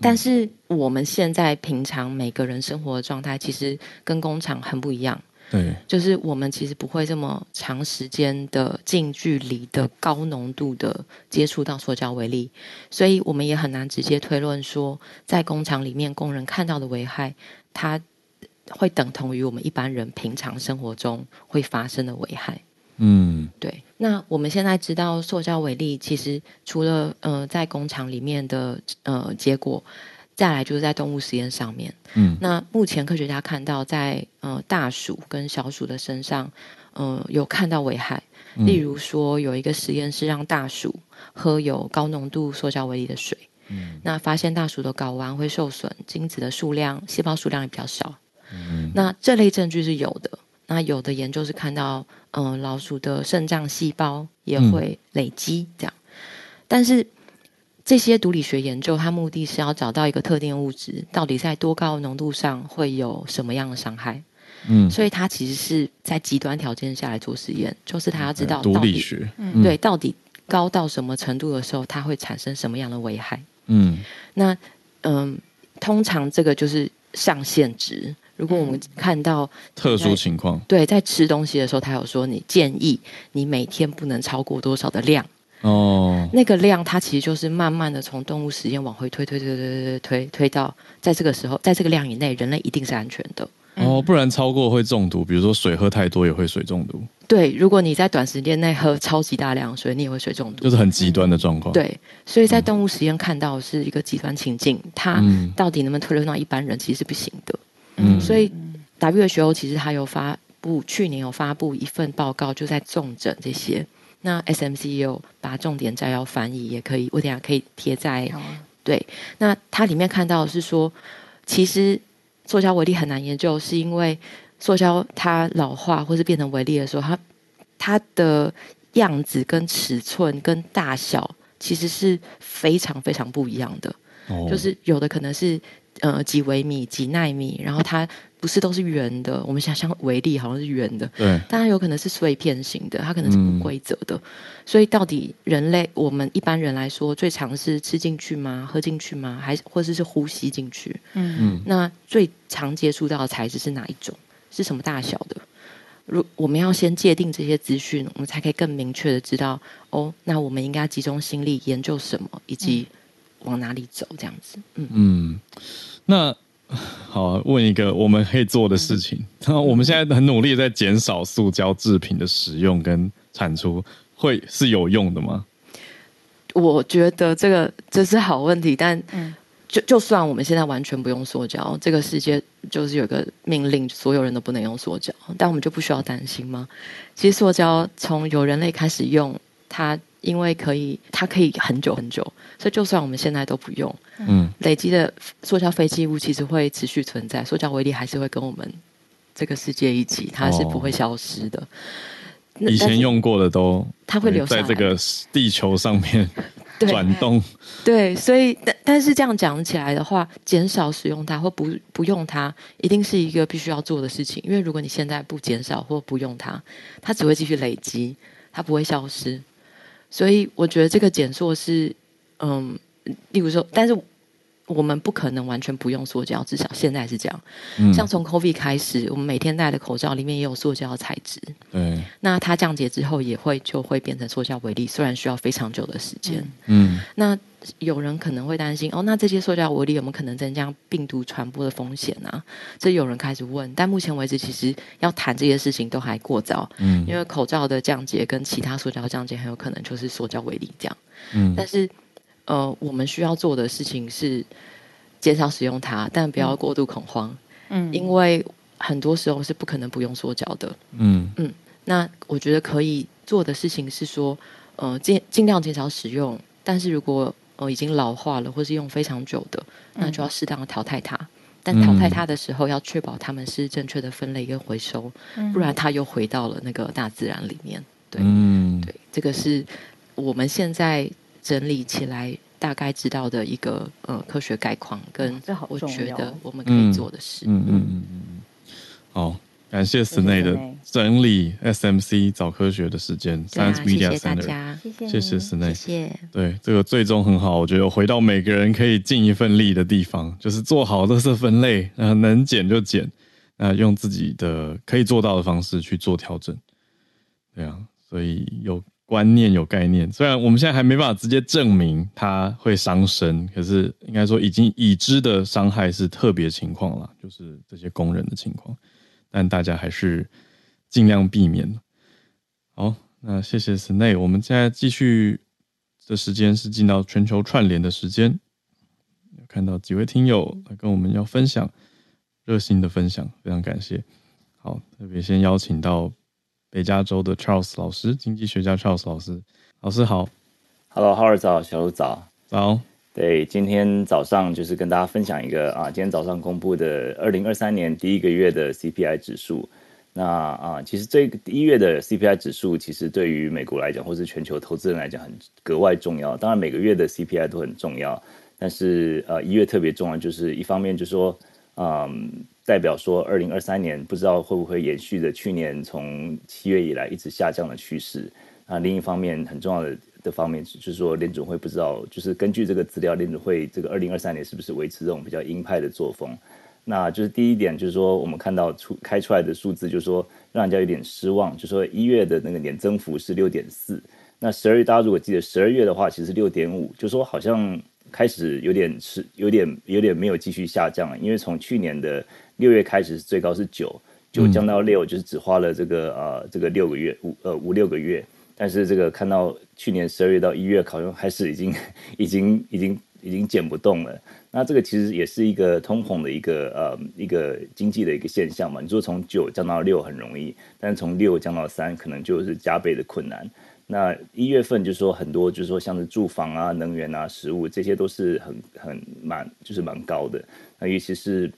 但是我们现在平常每个人生活的状态，其实跟工厂很不一样。对，就是我们其实不会这么长时间的近距离的高浓度的接触到塑胶微粒，所以我们也很难直接推论说，在工厂里面工人看到的危害，它会等同于我们一般人平常生活中会发生的危害。嗯。对，那我们现在知道塑胶微粒其实除了呃在工厂里面的呃结果，再来就是在动物实验上面。嗯那目前科学家看到在呃大鼠跟小鼠的身上，呃有看到危害。嗯例如说，有一个实验是让大鼠喝有高浓度塑胶微粒的水，嗯那发现大鼠的睾丸会受损，精子的数量、细胞数量也比较少。嗯那这类证据是有的。那有的研究是看到，嗯、老鼠的肾脏细胞也会累积这样，但是这些毒理学研究，它目的是要找到一个特定物质到底在多高的浓度上会有什么样的伤害，嗯，所以它其实是在极端条件下来做实验，就是他要知道毒到底理学。嗯对到底高到什么程度的时候，它会产生什么样的危害。嗯那嗯，通常这个就是上限值。如果我们看到特殊情况。对在吃东西的时候，他有说你建议你每天不能超过多少的量，哦，那个量它其实就是慢慢的从动物实验往回推推推推推推推推到在这个时候，在这个量以内，人类一定是安全的。哦，不然超过会中毒，比如说水喝太多也会水中毒，对，如果你在短时间内喝超级大量水，你也会水中毒。就是很极端的状况。，对，所以在动物实验看到的是一个极端情境，它嗯到底能不能推论到一般人，其实是不行的。嗯所以 WHO 其实它有发布，去年有发布一份报告，就在重症这些。那 SMC 也有把重点摘要翻译，也可以，我等下可以贴在对。那它里面看到的是说，其实塑胶微粒很难研究，是因为塑胶它老化或是变成微粒的时候，它它的样子跟尺寸跟大小其实是非常非常不一样的。哦就是有的可能是呃几微米、几纳米，然后它不是都是圆的。我们想象微粒好像是圆的，对，但它有可能是碎片型的，它可能是嗯不规则的。所以到底人类我们一般人来说，最常是吃进去吗？喝进去吗？还是或者是呼吸进去？嗯嗯那最常接触到的材质是哪一种？是什么大小的？如我们要先界定这些资讯，我们才可以更明确的知道哦，那我们应该集中心力研究什么，以及往哪里走，这样子。嗯，嗯，那好，问一个我们可以做的事情。然后我们现在很努力在减少塑胶制品的使用跟产出，会是有用的吗？我觉得这个这是好问题，但嗯就就算我们现在完全不用塑胶，这个世界就是有个命令，所有人都不能用塑胶，但我们就不需要担心吗？其实塑胶从有人类开始用，它因为可以，它可以很久很久，所以就算我们现在都不用，嗯累积的塑胶废弃物其实会持续存在，塑胶微粒还是会跟我们这个世界一起，它是不会消失的。那以前用过的都它会留在这个地球上面 对转动。对，所以但但是这样讲起来的话，减少使用它或不不用它，一定是一个必须要做的事情。因为如果你现在不减少或不用它，它只会继续累积，它不会消失。所以我觉得这个减速是，嗯，例如说，但是我们不可能完全不用塑胶，至少现在是这样。嗯，像从 COVID 开始，我们每天戴的口罩里面也有塑胶材质，对，那它降解之后也会就会变成塑胶微粒，虽然需要非常久的时间。嗯那有人可能会担心，哦，那这些塑胶微粒有没有可能增加病毒传播的风险啊？这有人开始问，但目前为止，其实要谈这些事情都还过早，嗯因为口罩的降解跟其他塑胶降解很有可能就是塑胶微粒这样。嗯但是，呃，我们需要做的事情是减少使用它，但不要过度恐慌。嗯因为很多时候是不可能不用缩胶的。嗯那我觉得可以做的事情是说，呃，尽尽量减少使用，但是如果呃已经老化了或是用非常久的，那就要适当的淘汰它。但淘汰它的时候，要确保它们是正确的分类跟回收，不然它又回到了那个大自然里面。对，嗯对，这个是我们现在整理起来大概知道的一个呃科学概况，跟我觉得我们可以做的事。嗯嗯嗯嗯嗯，好，感谢 s n a 的整理 SMC 找科学的时间对啊，，Science 谢 Media 谢大 Center，家，谢。谢谢 s n a 谢谢。对，这个最终很好，我觉得回到每个人可以尽一份力的地方，就是做好垃圾分类，那，能减就减，那用自己的可以做到的方式去做调整。对啊，所以有观念、有概念，虽然我们现在还没办法直接证明它会伤身，可是应该说已经已知的伤害是特别情况了，就是这些工人的情况，但大家还是尽量避免。好，那谢谢 Snay，我们现在继续的时间是进到全球串联的时间，看到几位听友来跟我们要分享热心的分享，非常感谢。好，特别先邀请到北加州的 Charles 老师，经济学家 Charles 老师，老师好，Hello，浩儿早，小鹿早。早，对，今天早上就是跟大家分享一个啊，今天早上公布的二零二三年第一个月的 CPI 指数。那啊，其实这个一月的 CPI 指数，其实对于美国来讲，或是全球投资人来讲，很格外重要。当然，每个月的 CPI 都很重要，但是呃，一月特别重要，就是一方面就是说，嗯，代表说二零二三年不知道会不会延续着去年从七月以来一直下降的趋势。那另一方面很重要的的方面就是说，联准会不知道，就是根据这个资料，联准会这个二零二三年是不是维持这种比较鹰派的作风？那就是第一点，就是说我们看到出开出来的数字，就是说让人家有点失望，就是说一月的那个年增幅是六点四，那十二月大家如果记得十二月的话，其实六点五，就说好像开始有点是有点有点没有继续下降了，因为从去年的六月开始最高是九，九降到六，就是只花了这个呃这个六个月五呃五六个月，但是这个看到去年十二月到一月，好像还是已经 已经已经已经减不动了。那这个其实也是一个通膨的一个呃一个经济的一个现象嘛。你说从九降到六很容易，但是从六降到三可能就是加倍的困难。那一月份就是说很多就是说像是住房啊、能源啊、食物这些都是很很蛮就是蛮高的。那尤其是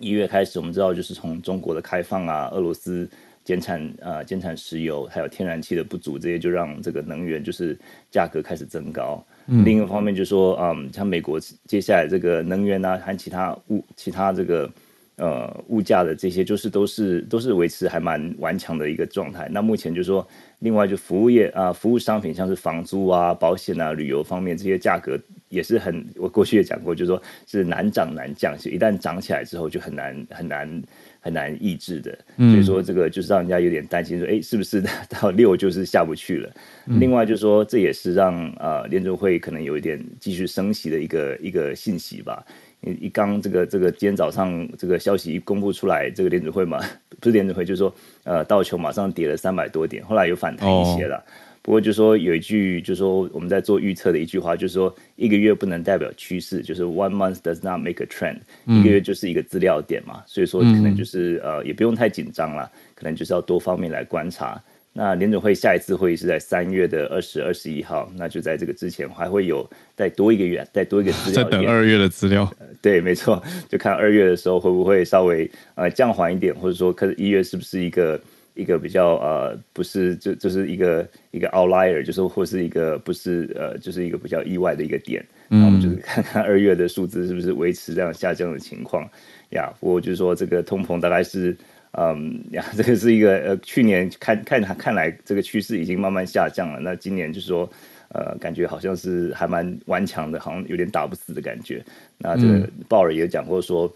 一月开始，我们知道就是从中国的开放啊，俄罗斯减产呃减产石油，还有天然气的不足，这些就让这个能源就是价格开始增高。另一方面就是说，嗯，像美国接下来这个能源啊和其他物其他这个呃物价的这些，就是都是都是维持还蛮顽强的一个状态。那目前就是说，另外就服务业啊、服务商品，像是房租啊、保险啊、旅游方面这些价格也是很，我过去也讲过，就是说是难涨难降，是一旦涨起来之后就很难很难很难抑制的。所以说这个就是让人家有点担心，说哎，是不是 到六就是下不去了？另外就是说，这也是让呃联储会可能有一点继续升息的一个一个信息吧。一一刚这个这个今天早上这个消息一公布出来，这个联储会嘛，不是联储会，就是说呃道琼马上跌了三百多点，后来有反弹一些了。不过就说有一句，就说我们在做预测的一句话，就是说一个月不能代表趋势，就是 one month does not make a trend，、一个月就是一个资料点嘛，所以说可能就是、呃也不用太紧张了，可能就是要多方面来观察。那联准会下一次会议是在三月的二十二十一号，那就在这个之前还会有再多一个月，再多一个资料在。等二月的资料。对，没错，就看二月的时候会不会稍微呃降缓一点，或者说看一月是不是一个一个比较呃不是就就是一个一个 outlier，就是或是一个不是呃就是一个比较意外的一个点。那我们就是看看二月的数字是不是维持这样下降的情况呀。不过就是说这个通膨大概是。嗯呀，这个是一个呃，去年看看看来这个趋势已经慢慢下降了。那今年就是说，呃，感觉好像是还蛮顽强的，好像有点打不死的感觉。那这个鲍尔也讲过说，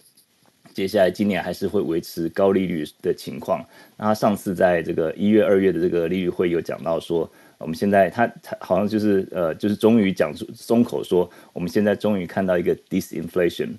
接下来今年还是会维持高利率的情况。那他上次在这个一月、二月的这个利率会有讲到说，我们现在他他好像就是呃，就是终于讲出松口说，我们现在终于看到一个 disinflation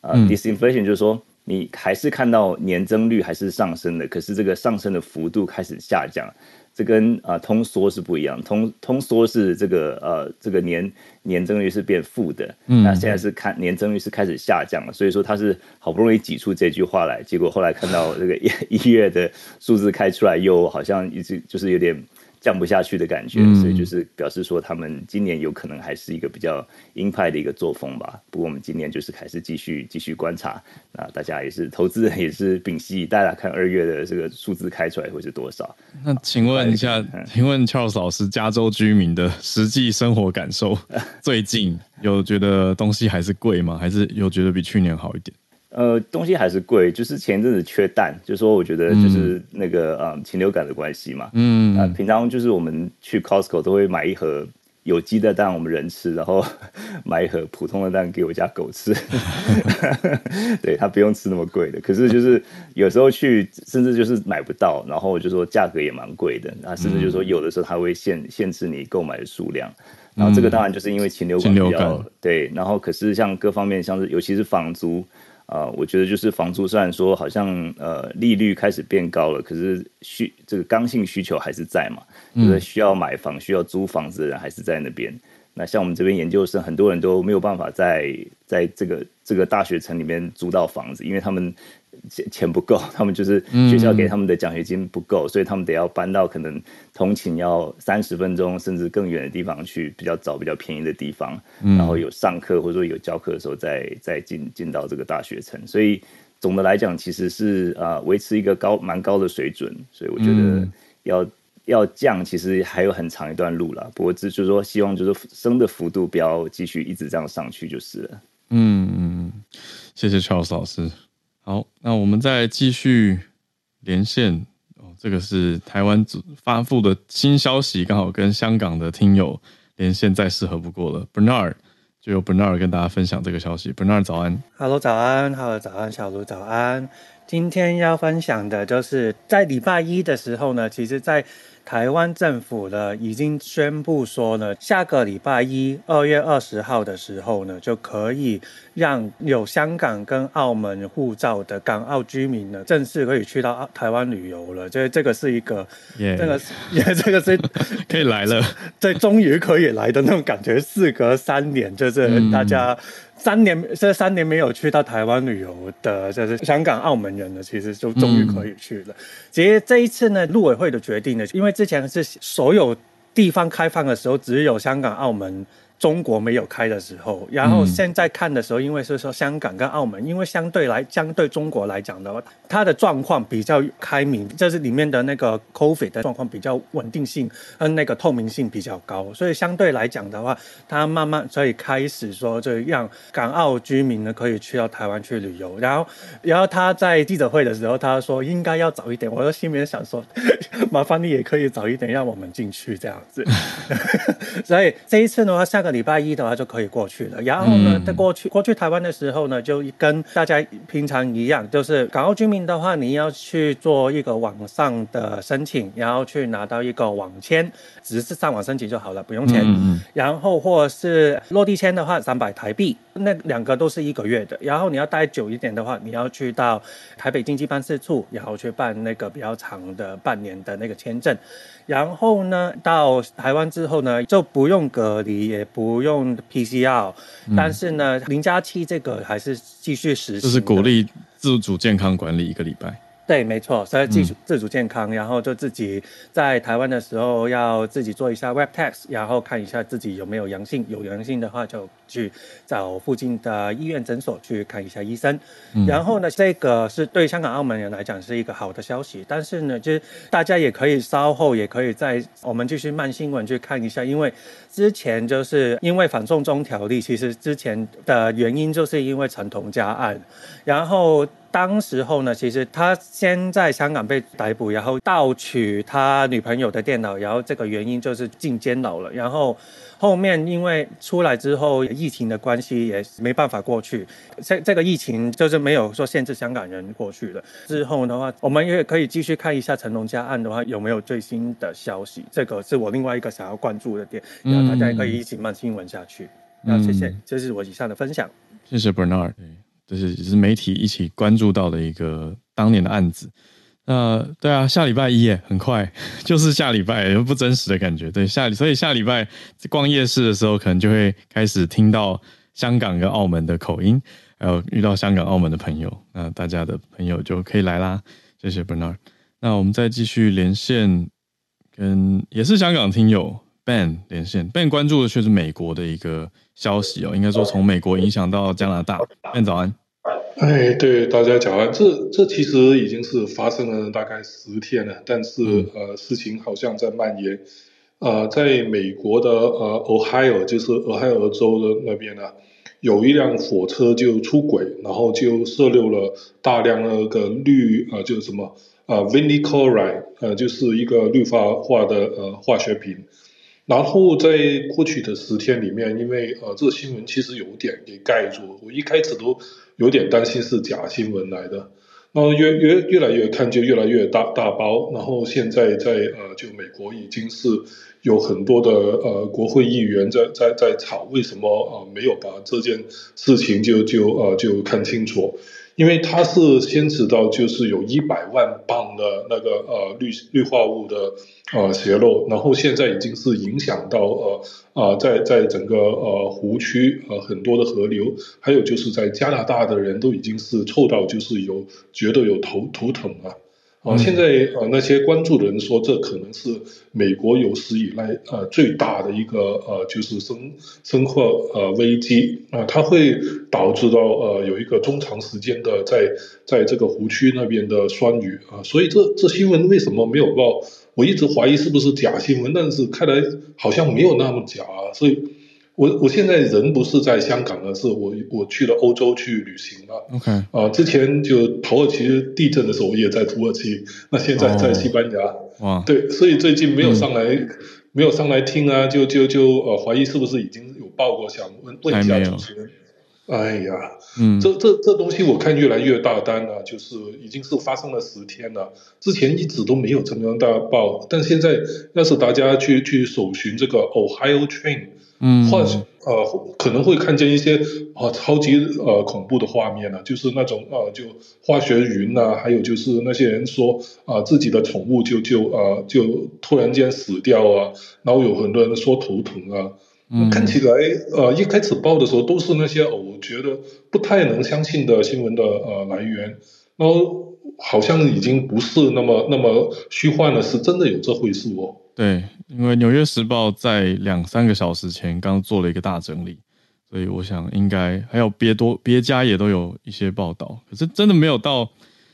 啊、d i s i n f l a t i o n 就是说你还是看到年增率还是上升的，可是这个上升的幅度开始下降。这跟啊通缩是不一样，通通缩是这个呃这个年年增率是变负的，那现在是看年增率是开始下降了，所以说他是好不容易挤出这句话来，结果后来看到这个一一月的数字开出来，又好像一直就是有点。降不下去的感觉，所以就是表示说他们今年有可能还是一个比较鹰派的一个作风吧。不过我们今年就是还是继续继续观察，那大家也是投资人也是屏息以待，看二月的这个数字开出来会是多少。那请问一下，请问 Charles 老师，加州居民的实际生活感受，最近有觉得东西还是贵吗？还是有觉得比去年好一点？呃，东西还是贵，就是前一阵子缺蛋，就说我觉得就是那个嗯禽流感的关系嘛。嗯，啊，平常就是我们去 Costco 都会买一盒有机的蛋，我们人吃，然后 买一盒普通的蛋给我家狗吃。对，它不用吃那么贵的，可是就是有时候去，甚至就是买不到，然后就说价格也蛮贵的，啊，甚至就是说有的时候它会限限制你购买的数量，然后这个当然就是因为禽流感比较对，然后可是像各方面像是尤其是房租。啊，我觉得就是房租，虽然说好像呃利率开始变高了，可是需这个刚性需求还是在嘛，就是需要买房、需要租房子的人还是在那边。那像我们这边研究生，很多人都没有办法在在这个这个大学城里面租到房子，因为他们。钱钱不够，他们就是学校给他们的奖学金不够，所以他们得要搬到可能通勤要三十分钟甚至更远的地方去，比较早、比较便宜的地方，然后有上课或者说有教课的时候再再进进到这个大学城。所以总的来讲，其实是啊维持一个高蛮高的水准。所以我觉得要要降，其实还有很长一段路了。不过这就是说，希望就是升的幅度不要继续一直这样上去就是了。嗯嗯，谢谢 Charles 老师。好，那我们再继续连线哦。这个是台湾发布的新消息，刚好跟香港的听友连线，再适合不过了。Bernard 就由 Bernard 跟大家分享这个消息。Bernard 早安，Hello 早安，Hello 早安，小卢早安。今天要分享的就是在礼拜一的时候呢，其实，在台湾政府呢已经宣布说呢，下个礼拜一二月二十号的时候呢，就可以让有香港跟澳门护照的港澳居民呢，正式可以去到台湾旅游了。这这个是一个，这个也这个是 可以来了，这终于可以来的那种感觉。事隔三年，就是大家。三年，这三年没有去到台湾旅游的，就是香港、澳门人呢，其实就终于可以去了。其实这一次呢，陆委会的决定呢，因为之前是所有地方开放的时候，只有香港、澳门。中国没有开的时候，然后现在看的时候，因为是说香港跟澳门，因为相对来相对中国来讲的话，它的状况比较开明，就是里面的那个 COVID 的状况比较稳定性，跟那个透明性比较高，所以相对来讲的话，它慢慢所以开始说，就让港澳居民呢可以去到台湾去旅游。然后，然后他在记者会的时候，他说应该要早一点，我心里面想说，麻烦你也可以早一点让我们进去这样子。所以这一次的话，下个。礼拜一的话就可以过去了，然后呢，在过去过去台湾的时候呢，就跟大家平常一样，就是港澳居民的话，你要去做一个网上的申请，然后去拿到一个网签，只是上网申请就好了，不用钱。然后或者是落地签的话，三百台币，那两个都是一个月的。然后你要待久一点的话，你要去到台北经济办事处，然后去办那个比较长的半年的那个签证。然后呢，到台湾之后呢，就不用隔离，也不用 PCR，但是呢，零加七这个还是继续实施，就是鼓励自主健康管理一个礼拜。对，没错，所以自主自主健康，然后就自己在台湾的时候要自己做一下 web test，然后看一下自己有没有阳性，有阳性的话就去找附近的医院诊所去看一下医生。然后呢，这个是对香港、澳门人来讲是一个好的消息，但是呢，就是大家也可以稍后也可以在我们继续慢新闻去看一下，因为之前就是因为反送中条例，其实之前的原因就是因为陈同佳案，然后。当时候呢，其实他先在香港被逮捕，然后盗取他女朋友的电脑，然后这个原因就是进监牢了。然后后面因为出来之后，疫情的关系也没办法过去。这这个疫情就是没有说限制香港人过去的。之后的话，我们也可以继续看一下成龙家案的话有没有最新的消息。这个是我另外一个想要关注的点，然后大家可以一起慢新闻下去。那谢谢，这是我以上的分享。谢谢 Bernard。就是也是媒体一起关注到的一个当年的案子。那对啊，下礼拜一耶，很快 就是下礼拜，不真实的感觉。对，下所以下礼拜逛夜市的时候，可能就会开始听到香港跟澳门的口音，还有遇到香港、澳门的朋友，那大家的朋友就可以来啦。谢谢 Bernard。那我们再继续连线，跟也是香港听友 Ben 连线。Ben 关注的却是美国的一个消息哦，应该说从美国影响到加拿大。Ben 早安。哎，对，大家讲啊，这这其实已经是发生了大概十天了，但是呃，事情好像在蔓延。呃，在美国的呃，Ohio 就是俄亥俄州的那边呢，有一辆火车就出轨，然后就射漏了大量那个氯呃，就是什么呃 v i n y c h l o r i d e 呃，就是一个氯化化的呃化学品。然后在过去的十天里面，因为呃，这个新闻其实有点给盖住，我一开始都。有点担心是假新闻来的，然后越越越来越看就越来越大大包，然后现在在呃就美国已经是有很多的呃国会议员在在在吵为什么呃没有把这件事情就就呃就看清楚。因为它是牵扯到就是有一百万磅的那个呃氯氯化物的呃泄漏，然后现在已经是影响到呃啊在在整个呃湖区呃很多的河流，还有就是在加拿大的人都已经是臭到就是有觉得有头头疼了。啊，现在呃那些关注的人说，这可能是美国有史以来呃最大的一个呃就是生生活呃危机啊，它会导致到呃有一个中长时间的在在这个湖区那边的酸雨啊，所以这这新闻为什么没有报？我一直怀疑是不是假新闻，但是看来好像没有那么假，所以。我我现在人不是在香港了，是我我去了欧洲去旅行了。OK，啊，之前就土耳其地震的时候，我也在土耳其。那现在在西班牙。哇，对，所以最近没有上来，没有上来听啊，就就就呃，怀疑是不是已经有报过，想问问一下主持人。哎呀，嗯，这这这东西我看越来越大单了，就是已经是发生了十天了，之前一直都没有这么大报，但现在要是大家去去搜寻这个 Ohio Train。嗯，或呃可能会看见一些啊超级呃恐怖的画面呢，就是那种呃就化学云呐，还有就是那些人说啊自己的宠物就就呃就突然间死掉啊，然后有很多人说头疼啊，嗯。看起来呃一开始报的时候都是那些我觉得不太能相信的新闻的呃来源，然后好像已经不是那么那么虚幻了，是真的有这回事哦。对，因为《纽约时报》在两三个小时前刚做了一个大整理，所以我想应该还有别多别家也都有一些报道，可是真的没有到，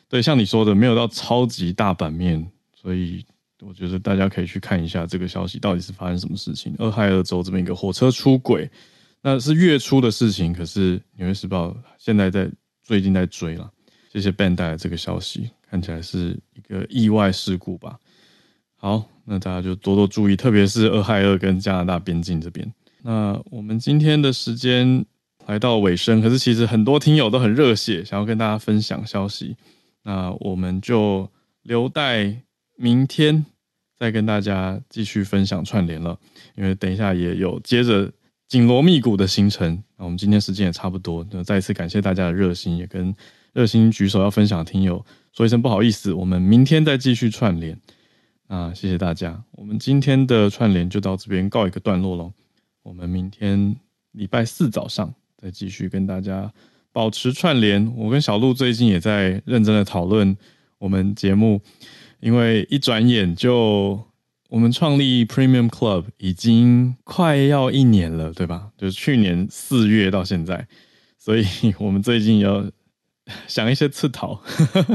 对，像你说的没有到超级大版面，所以我觉得大家可以去看一下这个消息到底是发生什么事情。俄亥俄州这么一个火车出轨，那是月初的事情，可是《纽约时报》现在在最近在追了。谢谢 Ben 带来这个消息，看起来是一个意外事故吧。好，那大家就多多注意，特别是俄亥俄跟加拿大边境这边。那我们今天的时间来到尾声，可是其实很多听友都很热血，想要跟大家分享消息。那我们就留待明天再跟大家继续分享串联了，因为等一下也有接着紧锣密鼓的行程。那我们今天时间也差不多，那再一次感谢大家的热心，也跟热心举手要分享的听友说一声不好意思，我们明天再继续串联。啊，谢谢大家，我们今天的串联就到这边告一个段落喽。我们明天礼拜四早上再继续跟大家保持串联。我跟小鹿最近也在认真的讨论我们节目，因为一转眼就我们创立 Premium Club 已经快要一年了，对吧？就是去年四月到现在，所以 我们最近要。想一些次讨，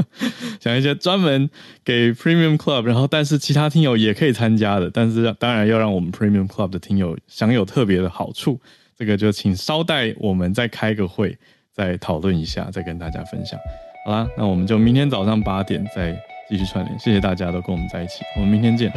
想一些专门给 Premium Club，然后但是其他听友也可以参加的，但是当然要让我们 Premium Club 的听友享有特别的好处，这个就请稍待，我们再开个会，再讨论一下，再跟大家分享。好啦，那我们就明天早上八点再继续串联，谢谢大家都跟我们在一起，我们明天见。